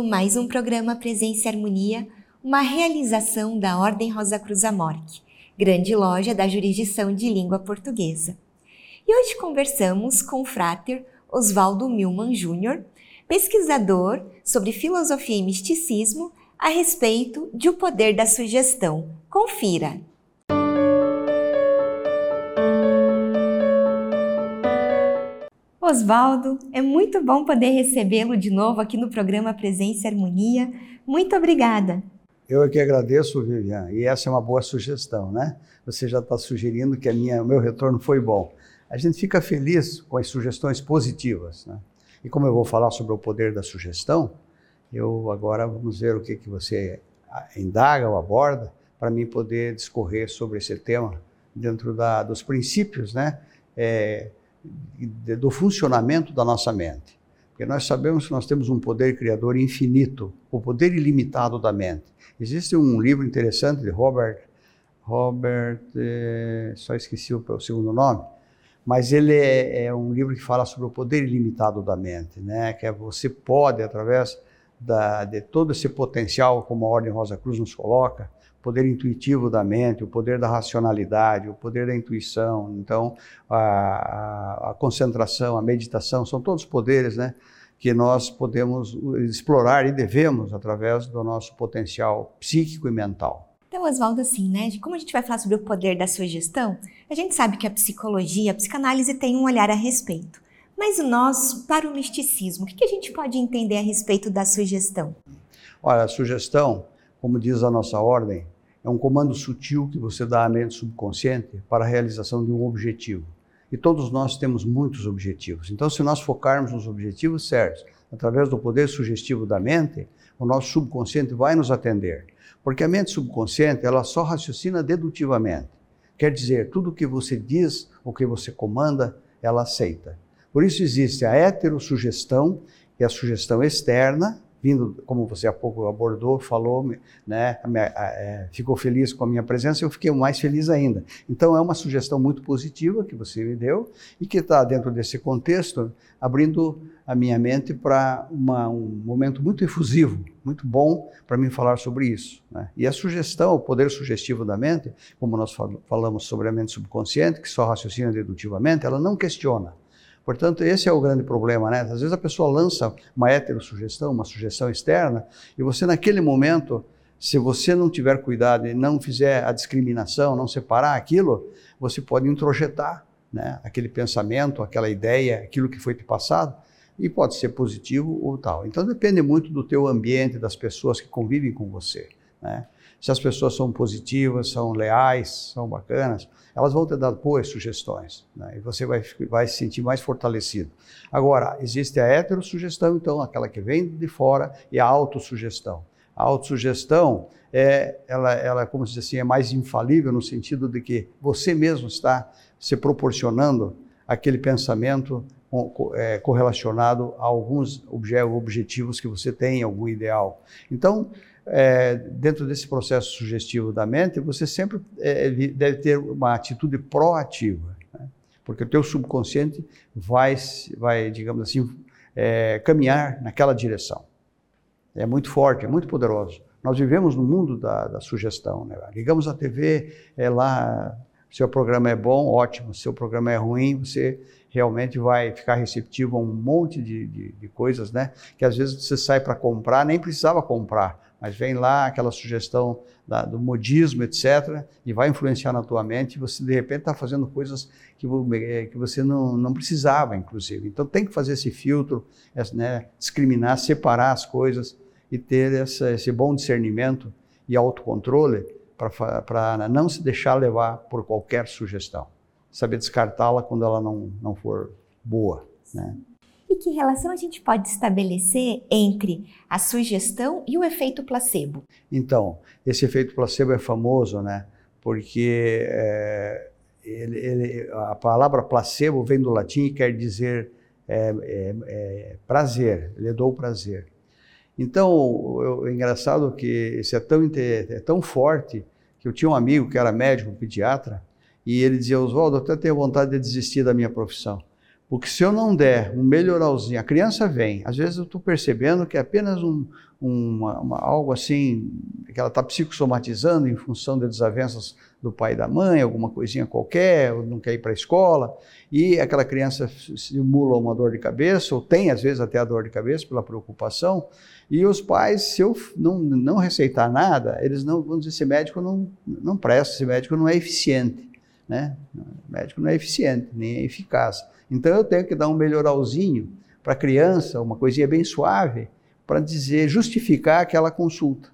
Mais um programa Presença e Harmonia, uma realização da Ordem Rosa Cruz Amorque, grande loja da jurisdição de língua portuguesa. E hoje conversamos com o fráter Oswaldo Milman Júnior, pesquisador sobre filosofia e misticismo a respeito de O Poder da Sugestão. Confira! Oswaldo, é muito bom poder recebê-lo de novo aqui no programa Presença e Harmonia. Muito obrigada. Eu é que agradeço, Vivian, e essa é uma boa sugestão, né? Você já está sugerindo que a minha, meu retorno foi bom. A gente fica feliz com as sugestões positivas, né? E como eu vou falar sobre o poder da sugestão, eu agora vamos ver o que, que você indaga ou aborda para mim poder discorrer sobre esse tema dentro da, dos princípios, né? É, do funcionamento da nossa mente. Porque nós sabemos que nós temos um poder criador infinito, o poder ilimitado da mente. Existe um livro interessante de Robert, Robert, eh, só esqueci o, segundo nome, mas ele é, é, um livro que fala sobre o poder ilimitado da mente, né? Que é você pode através da, de todo esse potencial, como a Ordem Rosa Cruz nos coloca, poder intuitivo da mente, o poder da racionalidade, o poder da intuição. Então, a, a, concentração, a meditação, são todos poderes, né? Que nós podemos explorar e devemos através do nosso potencial psíquico e mental. Então, Oswaldo, assim, né? Como a gente vai falar sobre o poder da sugestão, a gente sabe que a psicologia, a psicanálise tem um olhar a respeito. Mas nós, para o misticismo, o que a gente pode entender a respeito da sugestão? Olha, a sugestão, como diz a nossa ordem, é um comando sutil que você dá à mente subconsciente para a realização de um objetivo. E todos nós temos muitos objetivos. Então, se nós focarmos nos objetivos certos, através do poder sugestivo da mente, o nosso subconsciente vai nos atender. Porque a mente subconsciente, ela só raciocina dedutivamente. Quer dizer, tudo o que você diz, o que você comanda, ela aceita. Por isso existe a heterossugestão, é a sugestão externa, vindo, como você há pouco abordou, falou, né, é, ficou feliz com a minha presença, eu fiquei mais feliz ainda. Então é uma sugestão muito positiva que você me deu e que está dentro desse contexto abrindo a minha mente para um momento muito efusivo, muito bom para mim falar sobre isso. Né? E a sugestão, o poder sugestivo da mente, como nós falamos sobre a mente subconsciente, que só raciocina dedutivamente, ela não questiona. Portanto, esse é o grande problema, né? Às vezes a pessoa lança uma heterossugestão, uma sugestão externa, e você naquele momento, se você não tiver cuidado e não fizer a discriminação, não separar aquilo, você pode introjetar né, aquele pensamento, aquela ideia, aquilo que foi te passado, e pode ser positivo ou tal. Então depende muito do teu ambiente, das pessoas que convivem com você. Né? Se as pessoas são positivas, são leais, são bacanas, elas vão te dar boas sugestões, né? e você vai, vai se sentir mais fortalecido. Agora, existe a heterossugestão, então, aquela que vem de fora, e a autossugestão. A autossugestão é, ela, ela, como se diz assim, é mais infalível no sentido de que você mesmo está se proporcionando aquele pensamento é, correlacionado a alguns objetivos que você tem, algum ideal. Então, é, dentro desse processo sugestivo da mente, você sempre é, deve ter uma atitude proativa, né? porque o teu subconsciente vai, vai digamos assim, é, caminhar naquela direção. É muito forte, é muito poderoso. Nós vivemos no mundo da, da sugestão. Né? Ligamos a TV, é lá, seu programa é bom, ótimo. Seu programa é ruim, você realmente vai ficar receptivo a um monte de, de, de coisas, né? Que às vezes você sai para comprar, nem precisava comprar, mas vem lá aquela sugestão da, do modismo, etc., e vai influenciar na tua mente, e você de repente está fazendo coisas que, eh, que você não, não precisava, inclusive. Então tem que fazer esse filtro, né, discriminar, separar as coisas e ter essa, esse bom discernimento e autocontrole para não se deixar levar por qualquer sugestão. Saber descartá-la quando ela não, não for boa. Né? E que relação a gente pode estabelecer entre a sugestão e o efeito placebo? Então, esse efeito placebo é famoso, né? Porque é, ele, ele, a palavra placebo vem do latim e quer dizer é, é, é prazer, ele dou prazer. Então, é engraçado que isso é tão, é tão forte que eu tinha um amigo que era médico, pediatra, e ele dizia, Oswaldo, até tenho vontade de desistir da minha profissão Porque se eu não der um melhoralzinho, a criança vem, às vezes eu estou percebendo que é apenas um, uma, uma, algo assim, que ela está psicossomatizando em função de desavenças do pai e da mãe, alguma coisinha qualquer, não quer ir para a escola, e aquela criança simula uma dor de cabeça, ou tem às vezes até a dor de cabeça pela preocupação, e os pais, se eu não, não receitar nada, eles não vão dizer, esse médico não, não presta, esse médico não é eficiente, né? O médico não é eficiente, nem é eficaz. Então eu tenho que dar um melhoralzinho para a criança, uma coisinha bem suave, para dizer, justificar aquela consulta.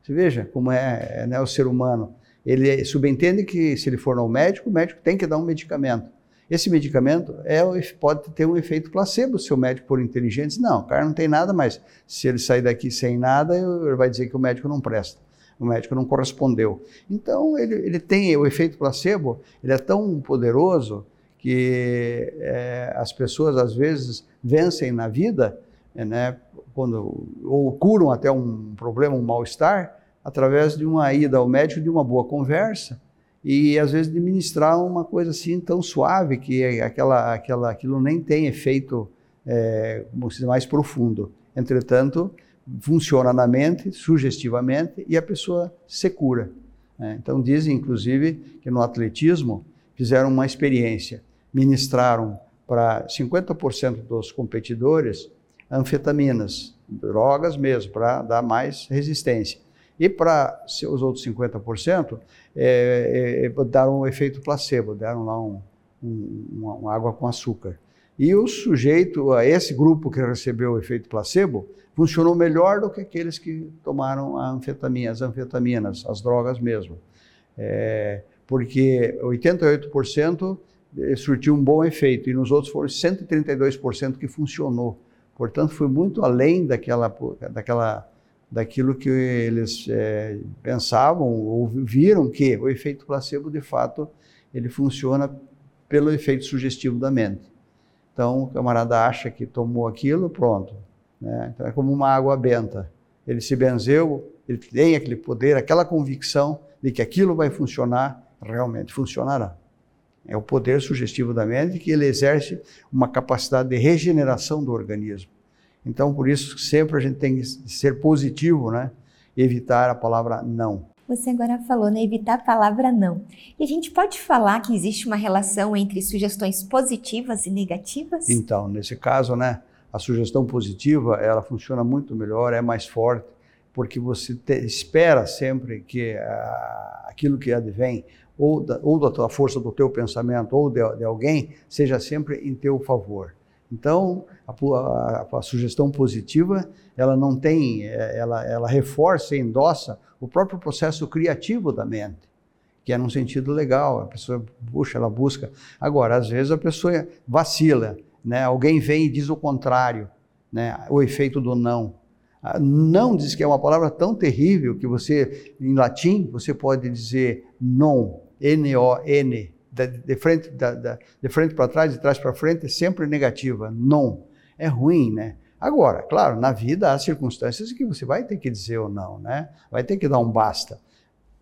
Você veja como é, é né, o ser humano. Ele subentende que se ele for ao médico, o médico tem que dar um medicamento. Esse medicamento é, pode ter um efeito placebo se o médico for inteligente. Não, o cara não tem nada, mas se ele sair daqui sem nada, ele vai dizer que o médico não presta. O médico não correspondeu. Então, ele, ele tem o efeito placebo, ele é tão poderoso que é, as pessoas às vezes vencem na vida, né, quando, ou curam até um problema, um mal-estar, através de uma ida ao médico, de uma boa conversa e às vezes de ministrar uma coisa assim tão suave que aquela, aquela, aquilo nem tem efeito é, mais profundo. Entretanto, funciona na mente, sugestivamente, e a pessoa se cura. Né? Então dizem, inclusive, que no atletismo fizeram uma experiência ministraram para 50% dos competidores anfetaminas, drogas mesmo, para dar mais resistência. E para os outros 50%, é, é, deram um efeito placebo, deram lá um, um, uma, água com açúcar. E o sujeito, esse grupo que recebeu o efeito placebo, funcionou melhor do que aqueles que tomaram a anfetamina, as anfetaminas, as drogas mesmo. É, porque 88% eh, surtiu um bom efeito e nos outros foram 132% que funcionou. Portanto, foi muito além daquela, daquela, daquilo que eles é, pensavam ou viram que o efeito placebo, de fato, ele funciona pelo efeito sugestivo da mente. Então, o camarada acha que tomou aquilo, pronto. Né? Então, é como uma água benta. Ele se benzeu, ele tem aquele poder, aquela convicção de que aquilo vai funcionar, realmente funcionará. É o poder sugestivo da mente que ele exerce uma capacidade de regeneração do organismo. Então, por isso, sempre a gente tem que ser positivo, né? Evitar a palavra não. Você agora falou, né? Evitar a palavra não. E a gente pode falar que existe uma relação entre sugestões positivas e negativas? Então, nesse caso, né? A sugestão positiva, ela funciona muito melhor, é mais forte, porque você te, espera sempre que uh, aquilo que advém ou da, ou da tua força do teu pensamento ou de, de alguém seja sempre em teu favor. Então, a, a, a, sugestão positiva, ela não tem, é, ela, ela reforça e endossa o próprio processo criativo da mente, que é num sentido legal, a pessoa, puxa, ela busca. Agora, às vezes a pessoa vacila, né? alguém vem e diz o contrário, né? o efeito do não. Não diz que é uma palavra tão terrível que você, em latim, você pode dizer non, N-O-N, de frente, de frente para trás, de trás para frente, é sempre negativa, non. É ruim, né? Agora, claro, na vida há circunstâncias que você vai ter que dizer ou não, né? Vai ter que dar um basta.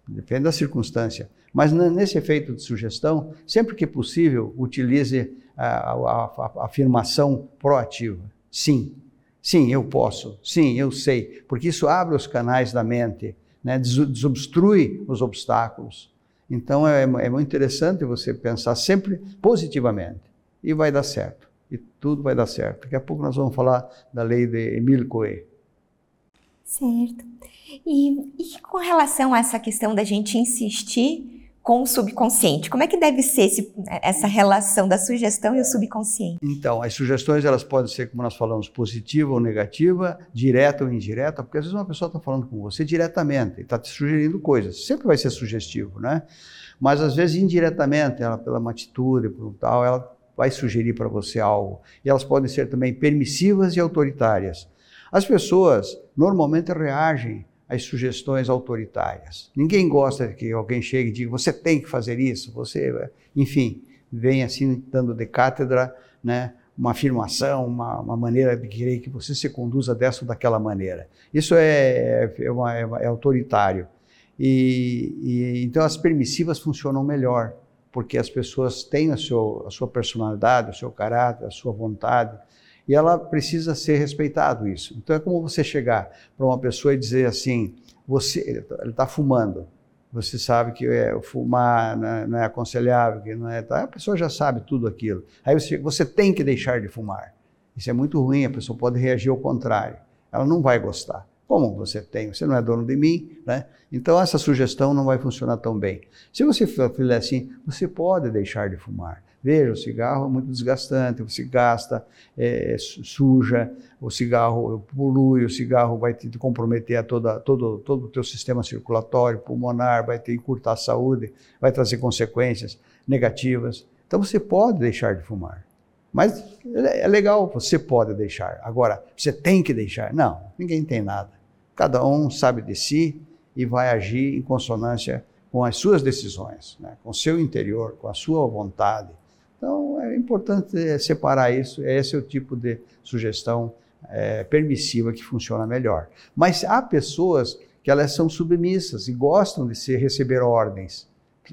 Depende da circunstância. Mas nesse efeito de sugestão, sempre que possível, utilize a, a, a afirmação proativa. Sim, Sim, eu posso. Sim, eu sei. Porque isso abre os canais da mente, né? desobstrui os obstáculos. Então é, é muito interessante você pensar sempre positivamente. E vai dar certo. E tudo vai dar certo. Daqui a pouco nós vamos falar da lei de Emile Coué. Certo. E, e com relação a essa questão da gente insistir com o subconsciente. Como é que deve ser esse, essa relação da sugestão e o subconsciente? Então, as sugestões elas podem ser, como nós falamos, positiva ou negativa, direta ou indireta, porque às vezes uma pessoa está falando com você diretamente, está te sugerindo coisas. Sempre vai ser sugestivo, né? Mas às vezes indiretamente, ela pela uma atitude, por tal, ela vai sugerir para você algo. E elas podem ser também permissivas e autoritárias. As pessoas normalmente reagem as sugestões autoritárias. Ninguém gosta que alguém chegue e diga, você tem que fazer isso, você, enfim, vem assim dando de cátedra, né, uma afirmação, uma, uma, maneira de querer que você se conduza dessa ou daquela maneira. Isso é, é, uma, é, é autoritário. E, e, então as permissivas funcionam melhor, porque as pessoas têm a, seu, a sua personalidade, o seu caráter, a sua vontade, e ela precisa ser respeitado isso. Então é como você chegar para uma pessoa e dizer assim, você, ele está fumando, você sabe que é, fumar não é, não é, aconselhável, que não é, tá, a pessoa já sabe tudo aquilo. Aí você, você tem que deixar de fumar. Isso é muito ruim, a pessoa pode reagir ao contrário. Ela não vai gostar. Como você tem? Você não é dono de mim, né? Então essa sugestão não vai funcionar tão bem. Se você fizer assim, você pode deixar de fumar. Veja, o cigarro é muito desgastante, você gasta, é, suja, o cigarro polui, o cigarro vai te comprometer a toda, todo, todo o teu sistema circulatório, pulmonar, vai te encurtar a saúde, vai trazer consequências negativas. Então você pode deixar de fumar. Mas é legal, você pode deixar. Agora, você tem que deixar. Não, ninguém tem nada. Cada um sabe de si e vai agir em consonância com as suas decisões, né? com o seu interior, com a sua vontade. Então, é importante é, separar isso. Esse é o tipo de sugestão é, permissiva que funciona melhor. Mas há pessoas que elas são submissas e gostam de se receber ordens.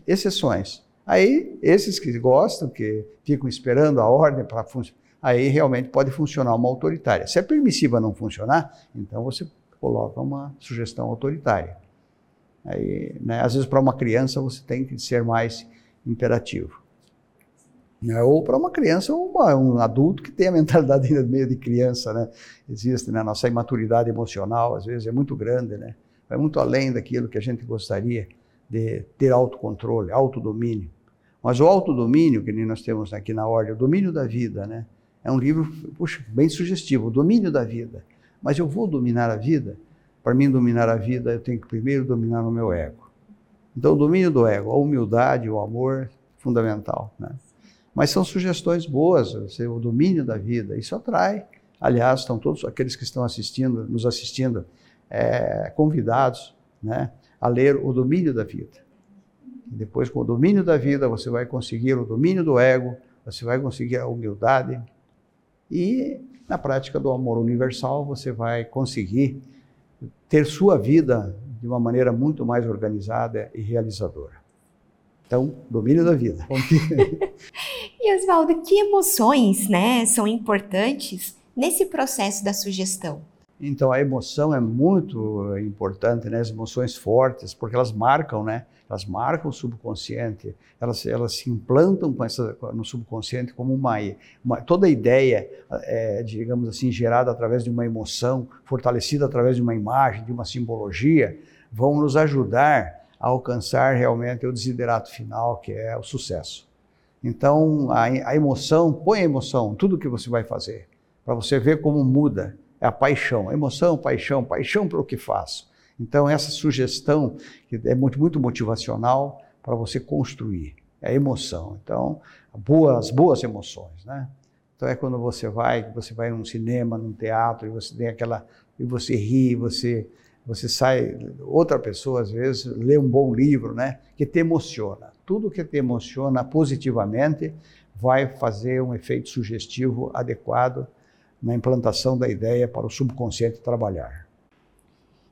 Exceções. Aí, esses que gostam, que ficam esperando a ordem para funcionar, aí realmente pode funcionar uma autoritária. Se a permissiva não funcionar, então você coloca uma sugestão autoritária. Aí, né, às vezes, para uma criança, você tem que ser mais imperativo. Né, ou para uma criança, ou uma, um adulto que tem a mentalidade ainda meio de criança, né? Existe, né? Nossa imaturidade emocional, às vezes, é muito grande, né? Vai muito além daquilo que a gente gostaria de ter autocontrole, autodomínio. Mas o autodomínio, que nós temos aqui na ordem, o domínio da vida, né? É um livro, puxa, bem sugestivo, o domínio da vida. Mas eu vou dominar a vida? Para mim dominar a vida, eu tenho que primeiro dominar o meu ego. Então, o domínio do ego, a humildade, o amor, fundamental. Né? Mas são sugestões boas, o domínio da vida, isso atrai. Aliás, estão todos aqueles que estão assistindo, nos assistindo, é, convidados né, a ler o domínio da vida. E depois, com o domínio da vida, você vai conseguir o domínio do ego, você vai conseguir a humildade e na prática do amor universal, você vai conseguir ter sua vida de uma maneira muito mais organizada e realizadora. Então, domínio da vida. e Oswaldo, que emoções, né, são importantes nesse processo da sugestão? Então, a emoção é muito importante, né? As emoções fortes, porque elas marcam, né? Elas marcam o subconsciente, elas, elas se implantam essa, no subconsciente como uma, uma toda ideia, é, digamos assim, gerada através de uma emoção, fortalecida através de uma imagem, de uma simbologia, vão nos ajudar a alcançar realmente o desiderato final, que é o sucesso. Então, a, a emoção, põe a emoção, tudo que você vai fazer, para você ver como muda é a paixão, emoção, paixão, paixão pelo que faço. Então, essa sugestão que é muito, muito motivacional para você construir, é emoção. Então, boas, boas emoções, né? Então é quando você vai, você vai num cinema, num teatro e você tem aquela e você ri, você você sai outra pessoa às vezes lê um bom livro, né, que te emociona. Tudo que te emociona positivamente vai fazer um efeito sugestivo adequado na implantação da ideia para o subconsciente trabalhar.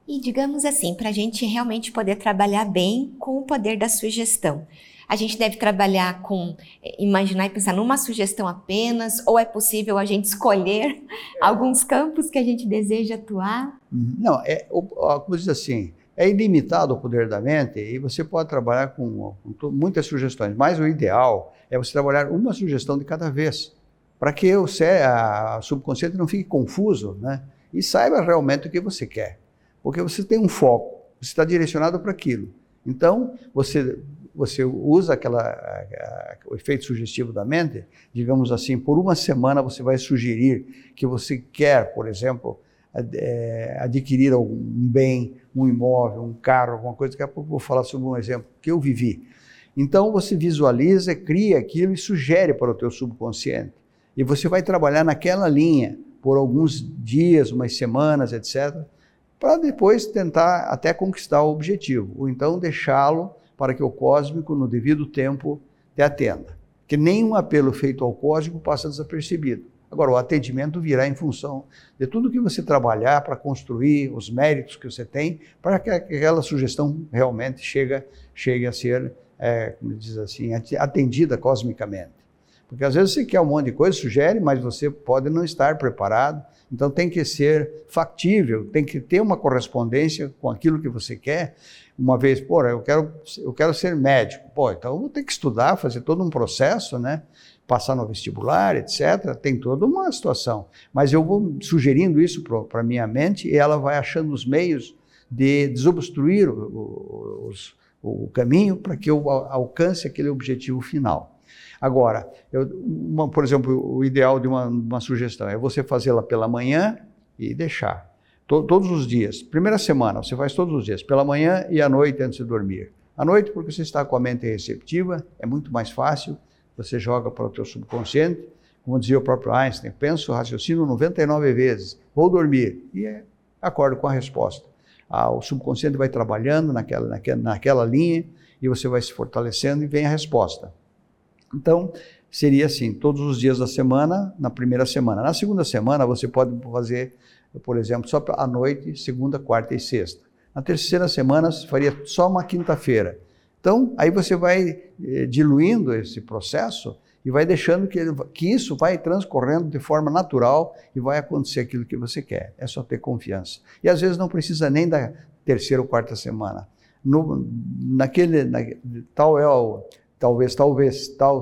E digamos assim, para a gente realmente poder trabalhar bem com o poder da sugestão, a gente deve trabalhar com eh, imaginar e pensar numa sugestão apenas, ou é possível a gente escolher alguns campos que a gente deseja atuar? Uhum. Não, é, como diz assim, é ilimitado o poder da mente e você pode trabalhar com, com muitas sugestões, mas o ideal é você trabalhar uma sugestão de cada vez para que o subconsciente não fique confuso, né? E saiba realmente o que você quer, porque você tem um foco, você está direcionado para aquilo. Então você você usa aquela a, o efeito sugestivo da mente, digamos assim, por uma semana você vai sugerir que você quer, por exemplo, é, adquirir algum bem, um imóvel, um carro, alguma coisa. Daqui a pouco vou falar sobre um exemplo que eu vivi. Então você visualiza, cria aquilo e sugere para o teu subconsciente. E você vai trabalhar naquela linha por alguns dias, umas semanas, etc., para depois tentar até conquistar o objetivo, ou então deixá-lo para que o cósmico, no devido tempo, te atenda. Que nenhum apelo feito ao cósmico passa desapercebido. Agora, o atendimento virá em função de tudo que você trabalhar para construir, os méritos que você tem, para que aquela sugestão realmente chegue, chegue a ser é, como diz assim, atendida cosmicamente. Porque às vezes você quer um monte de coisa, sugere, mas você pode não estar preparado. Então tem que ser factível, tem que ter uma correspondência com aquilo que você quer. Uma vez, pô, eu quero, eu quero ser médico. Pô, então eu vou ter que estudar, fazer todo um processo, né? Passar no vestibular, etc. Tem toda uma situação. Mas eu vou sugerindo isso para a minha mente e ela vai achando os meios de desobstruir o, o, caminho para que eu alcance aquele objetivo final. Agora, eu, uma, por exemplo, o ideal de uma, uma sugestão é você fazê-la pela manhã e deixar. To, todos os dias. Primeira semana, você faz todos os dias, pela manhã e à noite antes de dormir. À noite, porque você está com a mente receptiva, é muito mais fácil, você joga para o teu subconsciente, como dizia o próprio Einstein, penso, raciocino 99 vezes, vou dormir, e é, acordo com a resposta. Ah, o subconsciente vai trabalhando naquela, naquela, naquela linha, e você vai se fortalecendo e vem a resposta. Então, seria assim, todos os dias da semana, na primeira semana. Na segunda semana, você pode fazer, por exemplo, só à noite, segunda, quarta e sexta. Na terceira semana, faria só uma quinta-feira. Então, aí você vai eh, diluindo esse processo e vai deixando que, que isso vai transcorrendo de forma natural e vai acontecer aquilo que você quer. É só ter confiança. E às vezes não precisa nem da terceira ou quarta semana. No, naquele, na, tal é o, talvez, talvez, tal,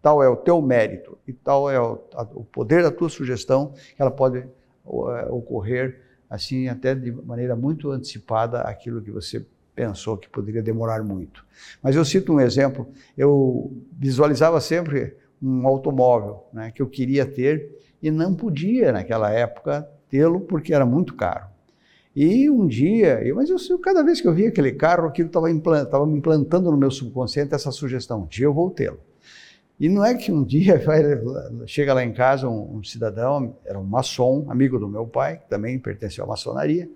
tal é o teu mérito e tal é o, a, o poder da tua sugestão, ela pode uh, ocorrer assim até de maneira muito antecipada aquilo que você pensou que poderia demorar muito. Mas eu cito um exemplo, eu visualizava sempre um automóvel né, que eu queria ter e não podia naquela época tê-lo porque era muito caro. E um dia, mas eu, cada vez que eu via aquele carro, aquilo estava implant, me implantando no meu subconsciente essa sugestão: um dia eu vou tê-lo. E não é que um dia vai, chega lá em casa um, um, cidadão, era um maçom, amigo do meu pai, que também pertenceu à maçonaria,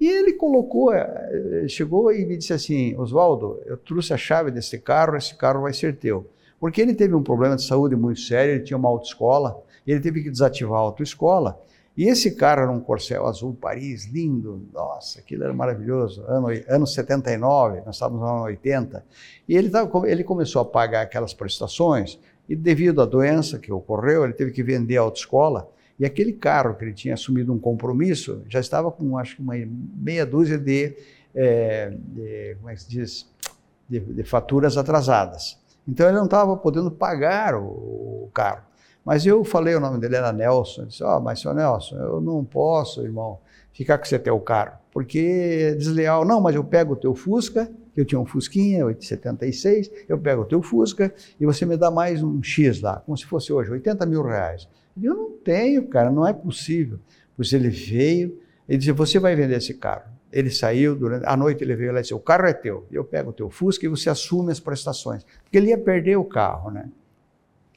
e ele colocou, eh, chegou e me disse assim: Oswaldo, eu trouxe a chave desse carro, esse carro vai ser teu. Porque ele teve um problema de saúde muito sério, ele tinha uma autoescola, ele teve que desativar a autoescola. E esse carro era um Corcel azul Paris, lindo, nossa, aquilo era maravilhoso, ano, ano 79, nós estávamos no ano 80, e ele, tava, ele começou a pagar aquelas prestações, e devido à doença que ocorreu, ele teve que vender a autoescola, e aquele carro que ele tinha assumido um compromisso, já estava com, acho que uma meia dúzia de, é, de como é que se diz, de, de faturas atrasadas. Então ele não estava podendo pagar o, o carro. Mas eu falei, o nome dele era Nelson. Eu disse: Ó, oh, mas senhor Nelson, eu não posso, irmão, ficar com você teu carro, porque é desleal. Não, mas eu pego o teu Fusca, que eu tinha um Fusquinha, 876, eu pego o teu Fusca e você me dá mais um X lá, como se fosse hoje, 80 mil reais. Eu não tenho, cara, não é possível. Pois ele veio, ele disse: Você vai vender esse carro. Ele saiu, durante a noite ele veio lá e disse: O carro é teu. Eu pego o teu Fusca e você assume as prestações. Porque ele ia perder o carro, né?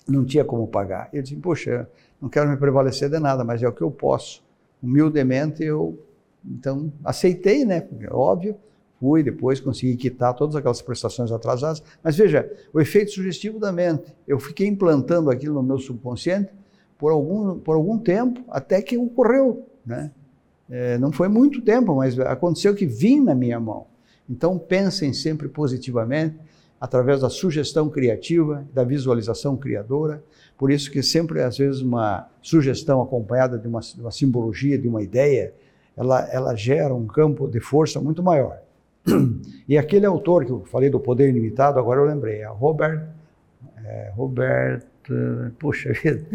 não tinha como pagar. Eu disse, poxa, não quero me prevalecer de nada, mas é o que eu posso. Humildemente eu, então, aceitei, né? Óbvio, fui, depois consegui quitar todas aquelas prestações atrasadas. Mas veja, o efeito sugestivo da mente. Eu fiquei implantando aquilo no meu subconsciente por algum, por algum tempo, até que ocorreu, né? É, não foi muito tempo, mas aconteceu que vim na minha mão. Então pensem sempre positivamente, através da sugestão criativa, da visualização criadora. Por isso que sempre, às vezes, uma sugestão acompanhada de uma, de uma simbologia, de uma ideia, ela, ela gera um campo de força muito maior. E aquele autor que eu falei do poder ilimitado, agora eu lembrei, é Robert, é, Robert, puxa vida,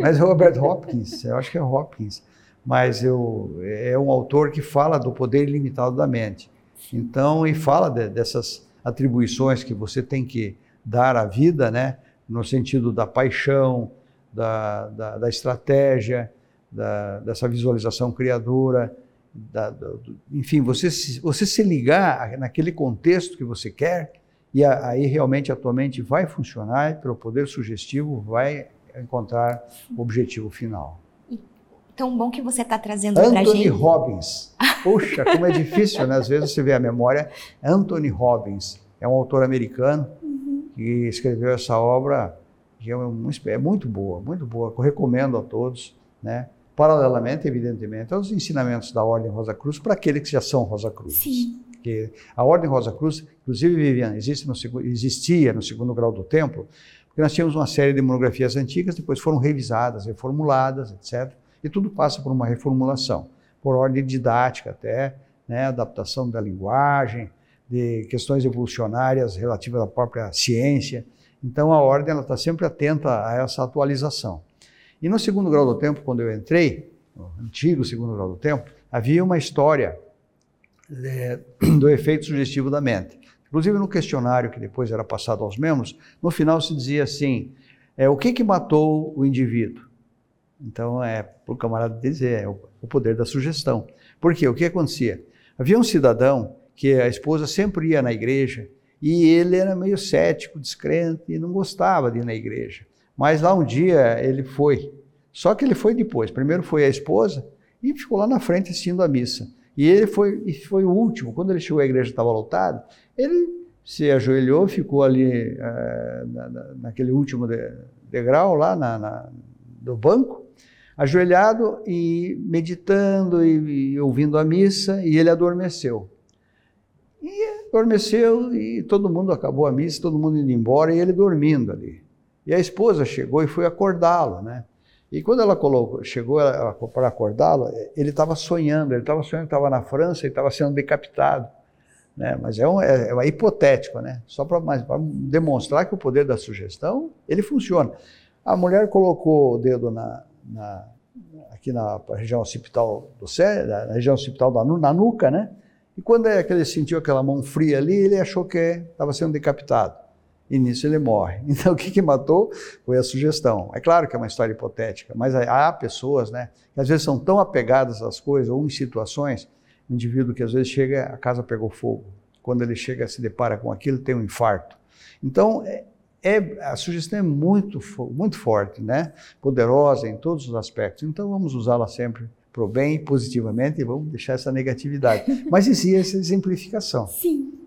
mas é Robert Hopkins, eu acho que é Hopkins, mas eu, é um autor que fala do poder ilimitado da mente. Então, e fala de, dessas atribuições que você tem que dar à vida, né? no sentido da paixão, da, da, da estratégia, da, dessa visualização criadora, da, do, enfim, você se, você se ligar naquele contexto que você quer, e a, aí realmente a tua mente vai funcionar e, pelo poder sugestivo, vai encontrar o objetivo final. Tão bom que você está trazendo para gente. Anthony Robbins. Puxa, como é difícil, né? Às vezes você vê a memória. Anthony Robbins é um autor americano uhum. que escreveu essa obra que é, um, é muito boa, muito boa. Eu recomendo a todos, né? Paralelamente, evidentemente, aos ensinamentos da Ordem Rosa Cruz para aqueles que já são Rosa Cruz. Sim. Que a Ordem Rosa Cruz, inclusive, Viviane, existe no, existia no segundo grau do templo, porque nós tínhamos uma série de monografias antigas, depois foram revisadas, reformuladas, etc. E tudo passa por uma reformulação, por ordem didática até, né, adaptação da linguagem, de questões evolucionárias relativas à própria ciência. Então a ordem está sempre atenta a essa atualização. E no segundo grau do tempo, quando eu entrei, no antigo segundo grau do tempo, havia uma história é, do efeito sugestivo da mente. Inclusive no questionário que depois era passado aos membros, no final se dizia assim: é, o que, que matou o indivíduo? Então é para o camarada dizer, é o, o poder da sugestão. Por quê? O que acontecia? Havia um cidadão que a esposa sempre ia na igreja e ele era meio cético, descrente e não gostava de ir na igreja. Mas lá um dia ele foi. Só que ele foi depois. Primeiro foi a esposa e ficou lá na frente assistindo a missa. E ele foi, foi o último. Quando ele chegou, a igreja estava lotada. Ele se ajoelhou, ficou ali é, na, naquele último degrau lá na, na, do banco, ajoelhado e meditando e, e ouvindo a missa. E ele adormeceu. E adormeceu e todo mundo acabou a missa, todo mundo indo embora e ele dormindo ali. E a esposa chegou e foi acordá-lo, né? E quando ela colocou, chegou para acordá-lo, ele estava sonhando, ele estava sonhando que estava na França e estava sendo decapitado. Né? Mas é, um, é, é hipotético, né? Só para demonstrar que o poder da sugestão, ele funciona. A mulher colocou o dedo na, na aqui na região occipital do cérebro, na região occipital da na nuca, né? E quando é ele sentiu aquela mão fria ali, ele achou que estava sendo decapitado e nisso ele morre. Então o que, que matou foi a sugestão. É claro que é uma história hipotética, mas há pessoas né, que às vezes são tão apegadas às coisas ou em situações, um indivíduo que às vezes chega, a casa pegou fogo. Quando ele chega, se depara com aquilo, tem um infarto. Então, é, é, a sugestão é muito, muito forte, né? poderosa em todos os aspectos. Então, vamos usá-la sempre para o bem, positivamente, e vamos deixar essa negatividade. Mas existe essa exemplificação. Sim.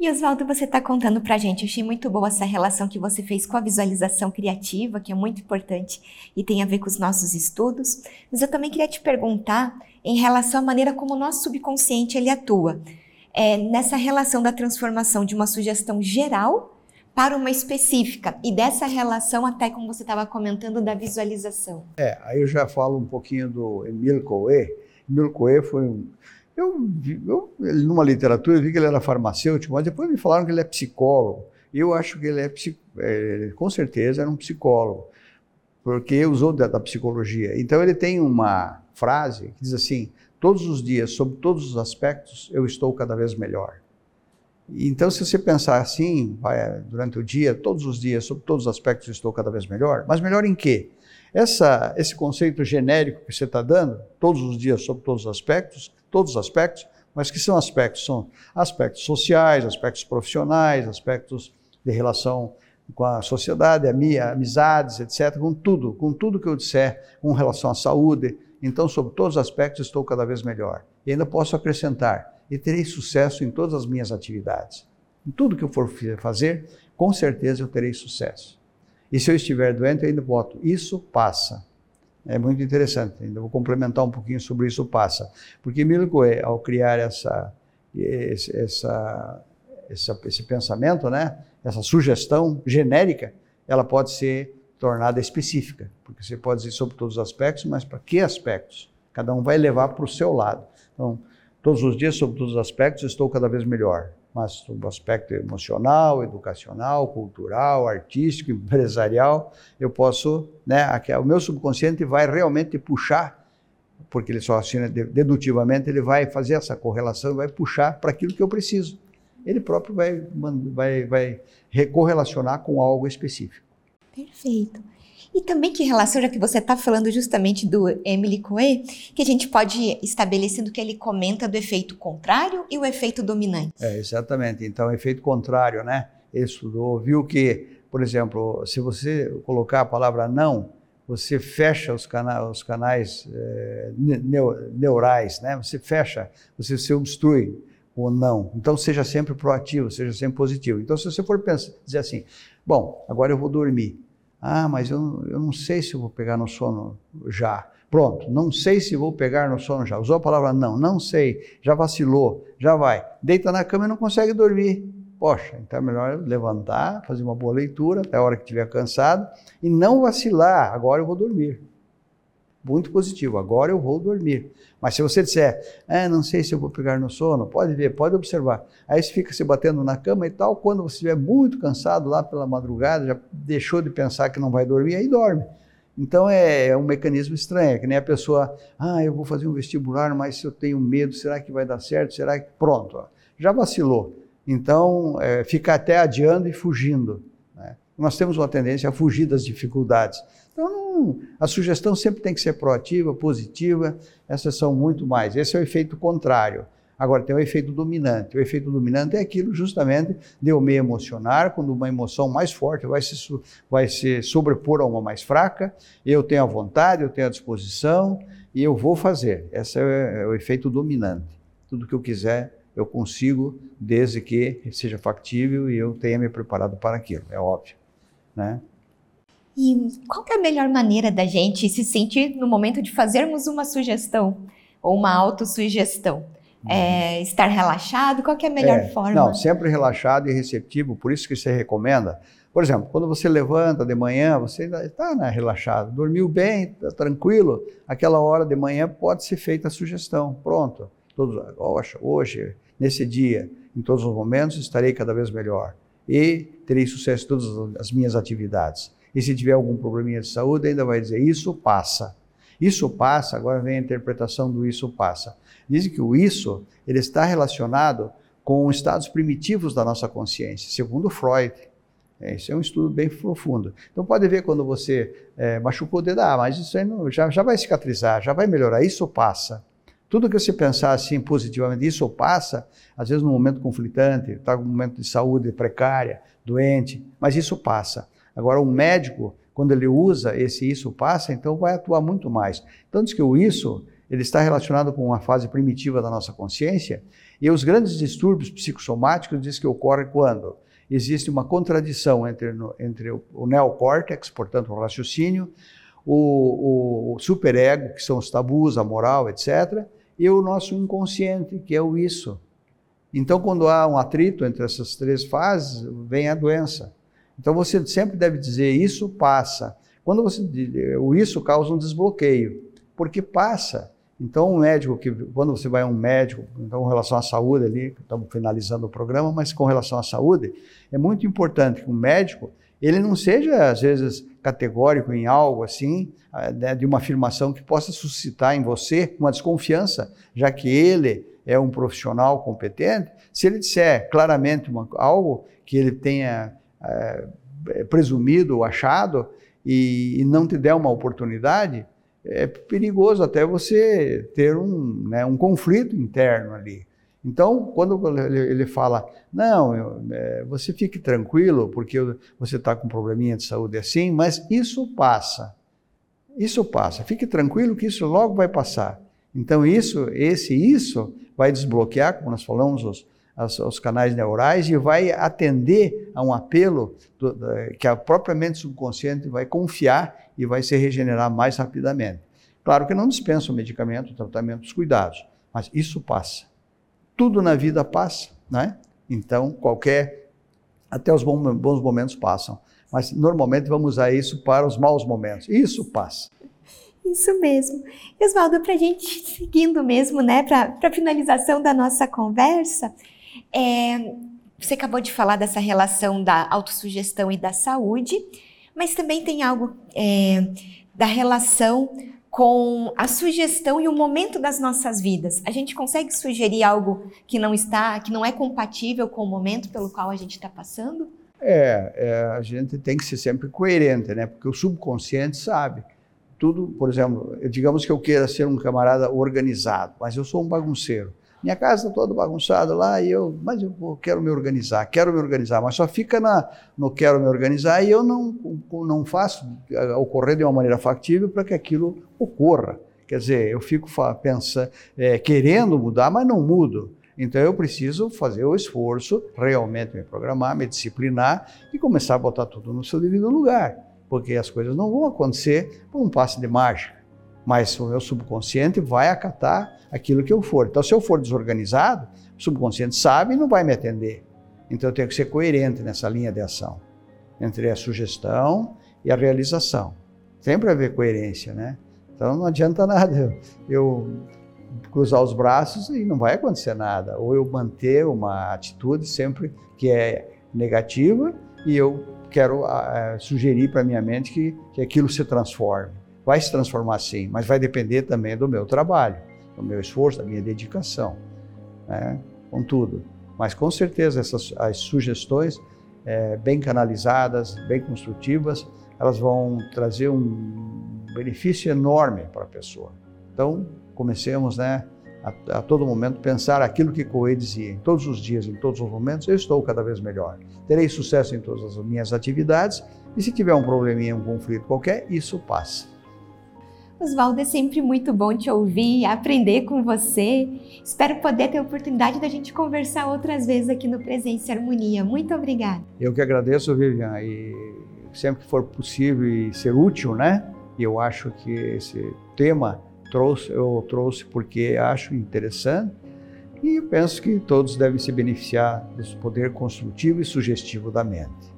E Oswaldo, você está contando para a gente, eu achei muito boa essa relação que você fez com a visualização criativa, que é muito importante e tem a ver com os nossos estudos. Mas eu também queria te perguntar em relação à maneira como o nosso subconsciente ele atua. É, nessa relação da transformação de uma sugestão geral para uma específica e dessa relação até como você estava comentando da visualização. É, aí eu já falo um pouquinho do Emile Coué. Emile Coué foi um eu, eu, numa literatura, eu vi que ele era farmacêutico, mas depois me falaram que ele é psicólogo. Eu acho que ele é, é com certeza, era um psicólogo, porque usou da, da psicologia. Então ele tem uma frase que diz assim: todos os dias, sobre todos os aspectos, eu estou cada vez melhor. Então, se você pensar assim, vai, durante o dia, todos os dias, sobre todos os aspectos, eu estou cada vez melhor, mas melhor em quê? Essa, esse conceito genérico que você está dando, todos os dias, sobre todos os aspectos, todos os aspectos, mas que são aspectos? São aspectos sociais, aspectos profissionais, aspectos de relação com a sociedade, amizades, etc., com tudo, com tudo que eu disser com relação à saúde. Então, sobre todos os aspectos, estou cada vez melhor. E ainda posso acrescentar, e terei sucesso em todas as minhas atividades. Em tudo que eu for fazer, com certeza eu terei sucesso. E se eu estiver doente, eu ainda boto, isso passa. É muito interessante, ainda vou complementar um pouquinho sobre isso passa. Porque Milcoe, ao criar essa, essa, essa, esse pensamento, né, essa sugestão genérica, ela pode ser tornada específica, porque você pode dizer sobre todos os aspectos, mas para que aspectos? Cada um vai levar para o seu lado. Então, todos os dias, sobre todos os aspectos, estou cada vez melhor mas o aspecto emocional, educacional, cultural, artístico, empresarial, eu posso, né, o meu subconsciente vai realmente puxar, porque ele só assina dedutivamente, ele vai fazer essa correlação, vai puxar para aquilo que eu preciso. Ele próprio vai, vai, vai correlacionar com algo específico. Perfeito. E também que relação, já que você está falando justamente do Emily Coe, que a gente pode estabelecer do que ele comenta do efeito contrário e o efeito dominante. É, exatamente. Então, efeito contrário, né? Ele estudou, viu que, por exemplo, se você colocar a palavra não, você fecha os, cana os canais é, neurais, né? Você fecha, você se obstrui o não. Então, seja sempre proativo, seja sempre positivo. Então, se você for pensar, dizer assim, bom, agora eu vou dormir. Ah, mas eu, eu não sei se vou pegar no sono já, Pronto, não sei se vou pegar no sono já. Usou a palavra não, não sei, já vacilou, já vai. Deita na cama e não consegue dormir. Poxa, então é melhor levantar, fazer uma boa leitura até a hora que estiver cansado e não vacilar. Agora eu vou dormir. Muito positivo, agora eu vou dormir. Mas se você disser, ah, não sei se eu vou pegar no sono, pode ver, pode observar. Aí você fica se batendo na cama e tal, quando você estiver muito cansado lá pela madrugada, já deixou de pensar que não vai dormir, aí dorme. Então é, é, um mecanismo estranho, é que nem a pessoa, ah, eu vou fazer um vestibular, mas se eu tenho medo, será que vai dar certo? Será que. Pronto, ó, já vacilou. Então é, fica até adiando e fugindo. Né? Nós temos uma tendência a fugir das dificuldades. Então a sugestão sempre tem que ser proativa, positiva, essas são muito mais. Esse é o efeito contrário. Agora, tem o efeito dominante. O efeito dominante é aquilo justamente de eu me emocionar, quando uma emoção mais forte vai se, vai se sobrepor a uma mais fraca, eu tenho a vontade, eu tenho a disposição e eu vou fazer. Esse é, é o efeito dominante. Tudo que eu quiser, eu consigo, desde que seja factível e eu tenha me preparado para aquilo, é óbvio. Né? E qual é a melhor maneira da gente se sentir no momento de fazermos uma sugestão ou uma autossugestão? É, uhum. estar relaxado? Qual é a melhor é, forma? Não, sempre relaxado e receptivo, por isso que você recomenda. Por exemplo, quando você levanta de manhã, você está né, relaxado, dormiu bem, está tranquilo, aquela hora de manhã pode ser feita a sugestão. Pronto, todos, hoje, nesse dia, em todos os momentos, estarei cada vez melhor e terei sucesso em todas as minhas atividades. E se tiver algum probleminha de saúde, ainda vai dizer: Isso passa. Isso passa, agora vem a interpretação do isso passa. Dizem que o isso ele está relacionado com estados primitivos da nossa consciência, segundo Freud. É, esse é um estudo bem profundo. Então pode ver quando você é, machucou o dedo, ah, mas isso aí não, já, já vai cicatrizar, já vai melhorar, isso passa. Tudo que você pensar assim positivamente, isso passa, às vezes num momento conflitante, está num momento de saúde precária, doente, mas isso passa. Agora, um médico, quando ele usa esse isso passa, então vai atuar muito mais. Então diz que o isso ele está relacionado com uma fase primitiva da nossa consciência, e os grandes distúrbios psicossomáticos diz que ocorrem quando existe uma contradição entre, entre o neocórtex, portanto o raciocínio, o, o superego, que são os tabus, a moral, etc., e o nosso inconsciente, que é o isso. Então, quando há um atrito entre essas três fases, vem a doença. Então, você sempre deve dizer: isso passa. Quando você o isso causa um desbloqueio, porque passa. Então, um médico que, quando você vai a um médico, então, com relação à saúde ali, estamos finalizando o programa, mas com relação à saúde, é muito importante que um médico, ele não seja, às vezes, categórico em algo assim, ah, né, de uma afirmação que possa suscitar em você uma desconfiança, já que ele é um profissional competente, se ele disser claramente uma, algo que ele tenha é, presumido ou achado e, e não te der uma oportunidade, é perigoso até você ter um, né, um conflito interno ali. Então, quando ele fala, não, eu, é, você fique tranquilo, porque você está com um probleminha de saúde assim, mas isso passa. Isso passa. Fique tranquilo que isso logo vai passar. Então, isso, esse isso vai desbloquear, como nós falamos, os, os canais neurais e vai atender a um apelo do, que a própria mente subconsciente vai confiar e vai se regenerar mais rapidamente. Claro que não dispensa o medicamento, o tratamento, os cuidados, mas isso passa. Tudo na vida passa, né? Então, qualquer. Até os bons momentos passam. Mas normalmente vamos usar isso para os maus momentos. Isso passa. Isso mesmo. Oswaldo, para a gente seguindo mesmo, né, para a finalização da nossa conversa, é, você acabou de falar dessa relação da autossugestão e da saúde, mas também tem algo é, da relação com a sugestão e o momento das nossas vidas. A gente consegue sugerir algo que não está, que não é compatível com o momento pelo qual a gente está passando? É, é, a gente tem que ser sempre coerente, né? Porque o subconsciente sabe tudo. Por exemplo, digamos que eu queira ser um camarada organizado, mas eu sou um bagunceiro. Minha casa está toda bagunçada lá e eu, mas eu quero me organizar, quero me organizar, mas só fica na, no quero me organizar e eu não, não faço eh, ocorrer de uma maneira factível para que aquilo ocorra. Quer dizer, eu fico pensando, é, querendo mudar, mas não mudo. Então eu preciso fazer o esforço, realmente me programar, me disciplinar e começar a botar tudo no seu devido lugar, porque as coisas não vão acontecer por um passe de mágica. Mas o meu subconsciente vai acatar aquilo que eu for. Então, se eu for desorganizado, o subconsciente sabe e não vai me atender. Então, eu tenho que ser coerente nessa linha de ação entre a sugestão e a realização. Sempre haver coerência, né? Então, não adianta nada eu cruzar os braços e não vai acontecer nada. Ou eu manter uma atitude sempre que é negativa e eu quero uh, sugerir para minha mente que, que aquilo se transforme. Vai se transformar sim, mas vai depender também do meu trabalho, do meu esforço, da minha dedicação, né? com tudo. Mas com certeza essas as sugestões é, bem canalizadas, bem construtivas, elas vão trazer um benefício enorme para a pessoa. Então, comecemos, né, a, a, todo momento pensar aquilo que Coe dizia, em todos os dias, em todos os momentos, eu estou cada vez melhor. Terei sucesso em todas as minhas atividades e se tiver um probleminha, um conflito qualquer, isso passa. Oswaldo, é sempre muito bom te ouvir, aprender com você. Espero poder ter a oportunidade da gente conversar outras vezes aqui no Presença e Harmonia. Muito obrigada. Eu que agradeço, Vivian, e sempre que for possível e ser útil, né? Eu acho que esse tema trouxe, eu trouxe porque acho interessante e penso que todos devem se beneficiar desse poder construtivo e sugestivo da mente.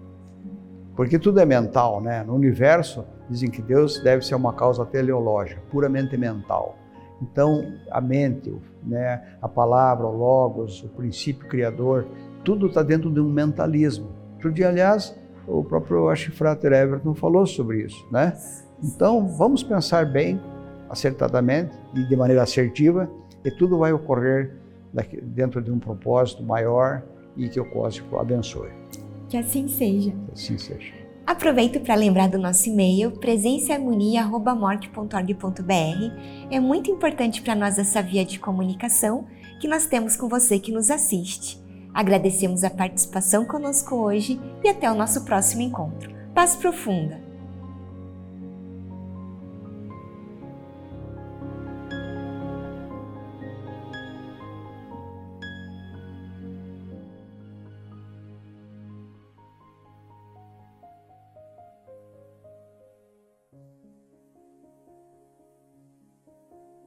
Porque tudo é mental, né? No universo, dizem que Deus deve ser uma causa teleológica, puramente mental. Então, a mente, né, a palavra, o logos, o princípio criador, tudo está dentro de um mentalismo. Outro aliás, o próprio Ashifrater Everton falou sobre isso, né? Então, vamos pensar bem, acertadamente e de maneira assertiva, e tudo vai ocorrer dentro de um propósito maior e que o cósmico abençoe. Que assim seja. Que assim seja. Aproveito para lembrar do nosso e-mail presençaharmonia.morte.org.br. É muito importante para nós essa via de comunicação que nós temos com você que nos assiste. Agradecemos a participação conosco hoje e até o nosso próximo encontro. Paz profunda!